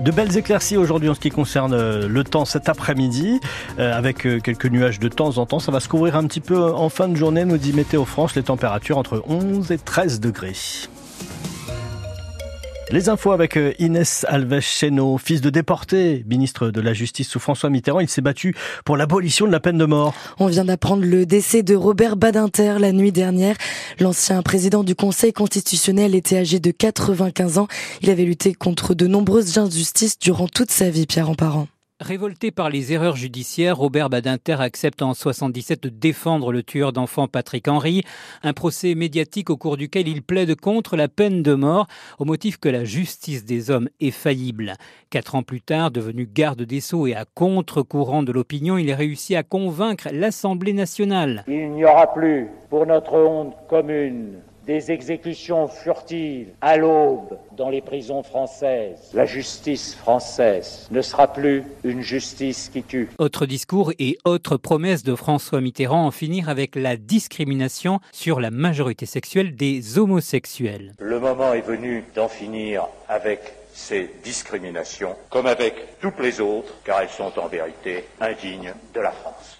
De belles éclaircies aujourd'hui en ce qui concerne euh, le temps cet après-midi, euh, avec euh, quelques nuages de temps en temps. Ça va se couvrir un petit peu en fin de journée, nous dit Météo France, les températures entre 11 et 13 degrés. Les infos avec euh, Inès Alves Cheno, fils de déporté, ministre de la Justice sous François Mitterrand. Il s'est battu pour l'abolition de la peine de mort. On vient d'apprendre le décès de Robert Badinter la nuit dernière. L'ancien président du Conseil constitutionnel était âgé de 95 ans. Il avait lutté contre de nombreuses injustices durant toute sa vie, Pierre Emparent. Révolté par les erreurs judiciaires, Robert Badinter accepte en 77 de défendre le tueur d'enfants Patrick Henry, un procès médiatique au cours duquel il plaide contre la peine de mort au motif que la justice des hommes est faillible. Quatre ans plus tard, devenu garde des Sceaux et à contre-courant de l'opinion, il réussit à convaincre l'Assemblée nationale. Il n'y aura plus, pour notre honte commune, des exécutions furtives à l'aube dans les prisons françaises. La justice française ne sera plus une justice qui tue. Autre discours et autre promesse de François Mitterrand en finir avec la discrimination sur la majorité sexuelle des homosexuels. Le moment est venu d'en finir avec ces discriminations, comme avec toutes les autres, car elles sont en vérité indignes de la France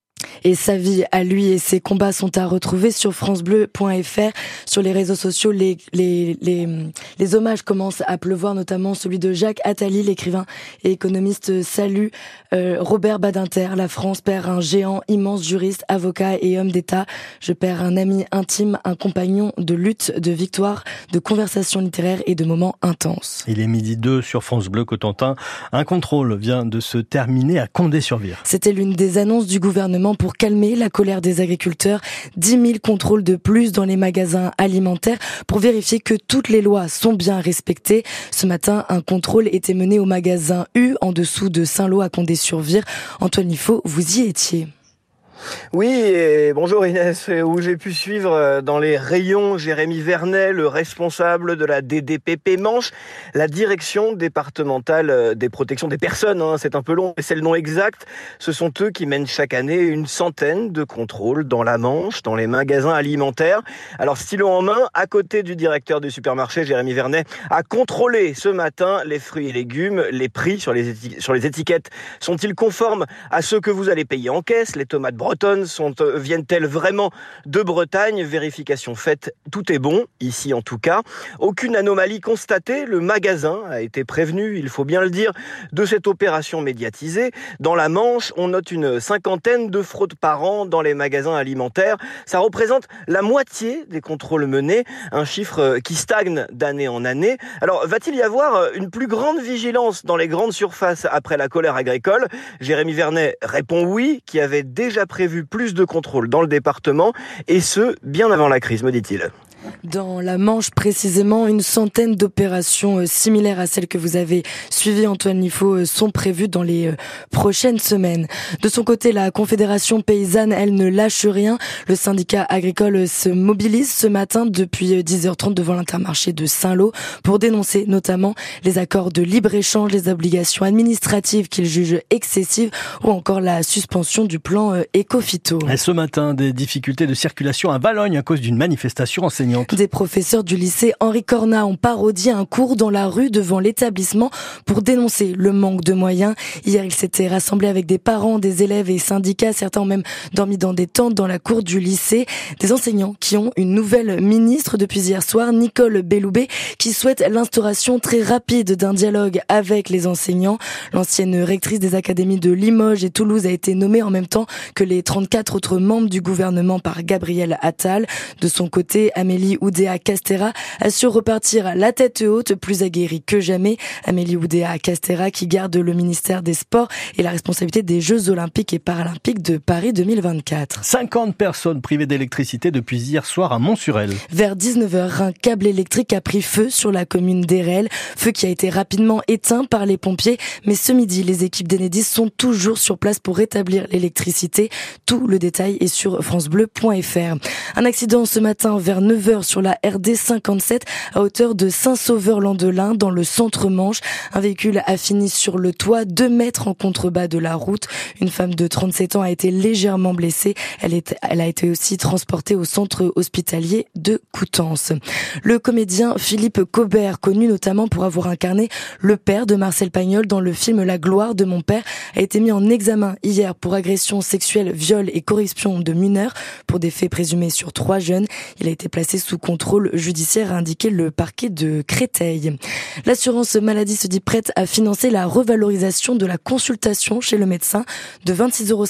et sa vie à lui et ses combats sont à retrouver sur francebleu.fr. Sur les réseaux sociaux, les, les, les, les, hommages commencent à pleuvoir, notamment celui de Jacques Attali, l'écrivain et économiste. Salut euh, Robert Badinter, la France perd un géant, immense juriste, avocat et homme d'État. Je perds un ami intime, un compagnon de lutte, de victoire, de conversation littéraire et de moments intenses. Il est midi 2 sur France Bleu Cotentin. Un contrôle vient de se terminer à Condé-sur-Vire. C'était l'une des annonces du gouvernement pour calmer la colère des agriculteurs. 10 000 contrôles de plus dans les magasins alimentaires pour vérifier que toutes les lois sont bien respectées. Ce matin, un contrôle était mené au magasin U en dessous de Saint-Lô à Condé-sur-Vire. Antoine Liffaut, vous y étiez. Oui, et bonjour Inès, où j'ai pu suivre euh, dans les rayons Jérémy Vernet, le responsable de la DDPP Manche, la direction départementale euh, des protections des personnes. Hein, c'est un peu long, mais c'est le nom exact. Ce sont eux qui mènent chaque année une centaine de contrôles dans la Manche, dans les magasins alimentaires. Alors stylo en main, à côté du directeur du supermarché, Jérémy Vernet, a contrôlé ce matin les fruits et légumes, les prix sur les, sur les étiquettes. Sont-ils conformes à ceux que vous allez payer en caisse, les tomates bretonnes sont, euh, viennent-elles vraiment de Bretagne? Vérification faite, tout est bon, ici en tout cas. Aucune anomalie constatée, le magasin a été prévenu, il faut bien le dire, de cette opération médiatisée. Dans la Manche, on note une cinquantaine de fraudes par an dans les magasins alimentaires. Ça représente la moitié des contrôles menés, un chiffre qui stagne d'année en année. Alors, va-t-il y avoir une plus grande vigilance dans les grandes surfaces après la colère agricole? Jérémy Vernet répond oui, qui avait déjà prévu plus de contrôles dans le département, et ce, bien avant la crise, me dit-il. Dans la Manche, précisément, une centaine d'opérations euh, similaires à celles que vous avez suivies, Antoine Nifo, euh, sont prévues dans les euh, prochaines semaines. De son côté, la Confédération paysanne, elle ne lâche rien. Le syndicat agricole se mobilise ce matin depuis 10h30 devant l'intermarché de Saint-Lô pour dénoncer notamment les accords de libre-échange, les obligations administratives qu'il juge excessives ou encore la suspension du plan Ecofito. ce matin, des difficultés de circulation à Valogne à cause d'une manifestation des professeurs du lycée Henri Cornat ont parodié un cours dans la rue devant l'établissement pour dénoncer le manque de moyens. Hier, ils s'étaient rassemblés avec des parents, des élèves et syndicats. Certains ont même dormi dans des tentes dans la cour du lycée. Des enseignants qui ont une nouvelle ministre depuis hier soir, Nicole Belloubet, qui souhaite l'instauration très rapide d'un dialogue avec les enseignants. L'ancienne rectrice des académies de Limoges et Toulouse a été nommée en même temps que les 34 autres membres du gouvernement par Gabriel Attal. De son côté, Amélie Amélie Oudéa Castera su repartir la tête haute, plus aguerrie que jamais. Amélie Oudéa Castera qui garde le ministère des Sports et la responsabilité des Jeux Olympiques et Paralympiques de Paris 2024. 50 personnes privées d'électricité depuis hier soir à Montsurel. Vers 19h, un câble électrique a pris feu sur la commune d'Erel, feu qui a été rapidement éteint par les pompiers, mais ce midi, les équipes d'Enedis sont toujours sur place pour rétablir l'électricité. Tout le détail est sur francebleu.fr. Un accident ce matin vers 9h sur la RD 57 à hauteur de Saint-Sauveur-Landelin dans le centre-Manche. Un véhicule a fini sur le toit, deux mètres en contrebas de la route. Une femme de 37 ans a été légèrement blessée. Elle, est, elle a été aussi transportée au centre hospitalier de Coutances. Le comédien Philippe Cobert, connu notamment pour avoir incarné le père de Marcel Pagnol dans le film La gloire de mon père, a été mis en examen hier pour agression sexuelle, viol et corruption de mineurs pour des faits présumés sur trois jeunes. Il a été placé sous contrôle judiciaire, a indiqué le parquet de Créteil. L'assurance maladie se dit prête à financer la revalorisation de la consultation chez le médecin de 26,50 euros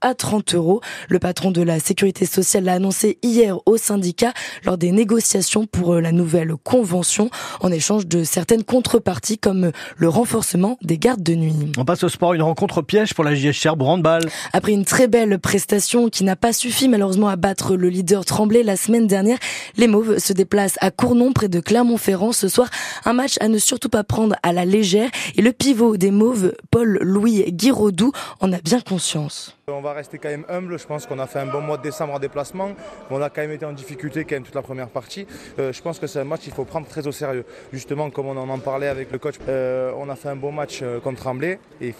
à 30 euros. Le patron de la sécurité sociale l'a annoncé hier au syndicat lors des négociations pour la nouvelle convention en échange de certaines contreparties comme le renforcement des gardes de nuit. On passe au sport, une rencontre piège pour la JS Cherbourg handball. Après une très belle prestation qui n'a pas suffi malheureusement à battre le leader Tremblay la semaine dernière, les Mauves se déplacent à Cournon près de Clermont-Ferrand ce soir. Un match à ne surtout pas prendre à la légère et le pivot des Mauves, Paul-Louis Guiraudou, en a bien conscience. On va rester quand même humble. Je pense qu'on a fait un bon mois de décembre en déplacement. On a quand même été en difficulté quand même toute la première partie. Euh, je pense que c'est un match qu'il faut prendre très au sérieux. Justement, comme on en parlait avec le coach, euh, on a fait un bon match euh, contre Tremblay et,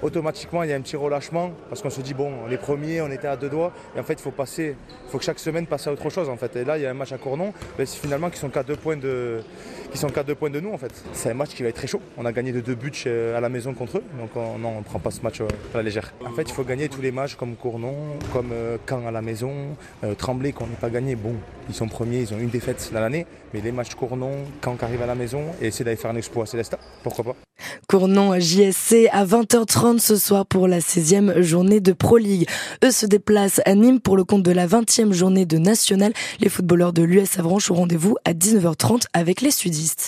automatiquement il y a un petit relâchement parce qu'on se dit bon, les premiers, on était à deux doigts et en fait il faut passer, faut que chaque semaine passe à autre chose en fait. Et là il y a un match à Cournon, mais finalement qui sont qu'à deux points de, sont qu'à deux points de nous en fait. C'est un match qui va être très chaud. On a gagné de deux buts à la maison contre eux, donc on ne prend pas ce match à la légère. En fait, il faut gagner tous les matchs comme Cournon, comme euh, Caen à la maison, euh, Tremblay qu'on n'est pas gagné. Bon, ils sont premiers, ils ont une défaite dans l'année, mais les matchs Cournon, Caen qui arrive à la maison et essayer d'aller faire un exploit Célestin, pourquoi pas Cournon JSC à 20h30 ce soir pour la 16e journée de Pro League. Eux se déplacent à Nîmes pour le compte de la 20e journée de National. Les footballeurs de l'US Avranches au rendez-vous à 19h30 avec les sudistes.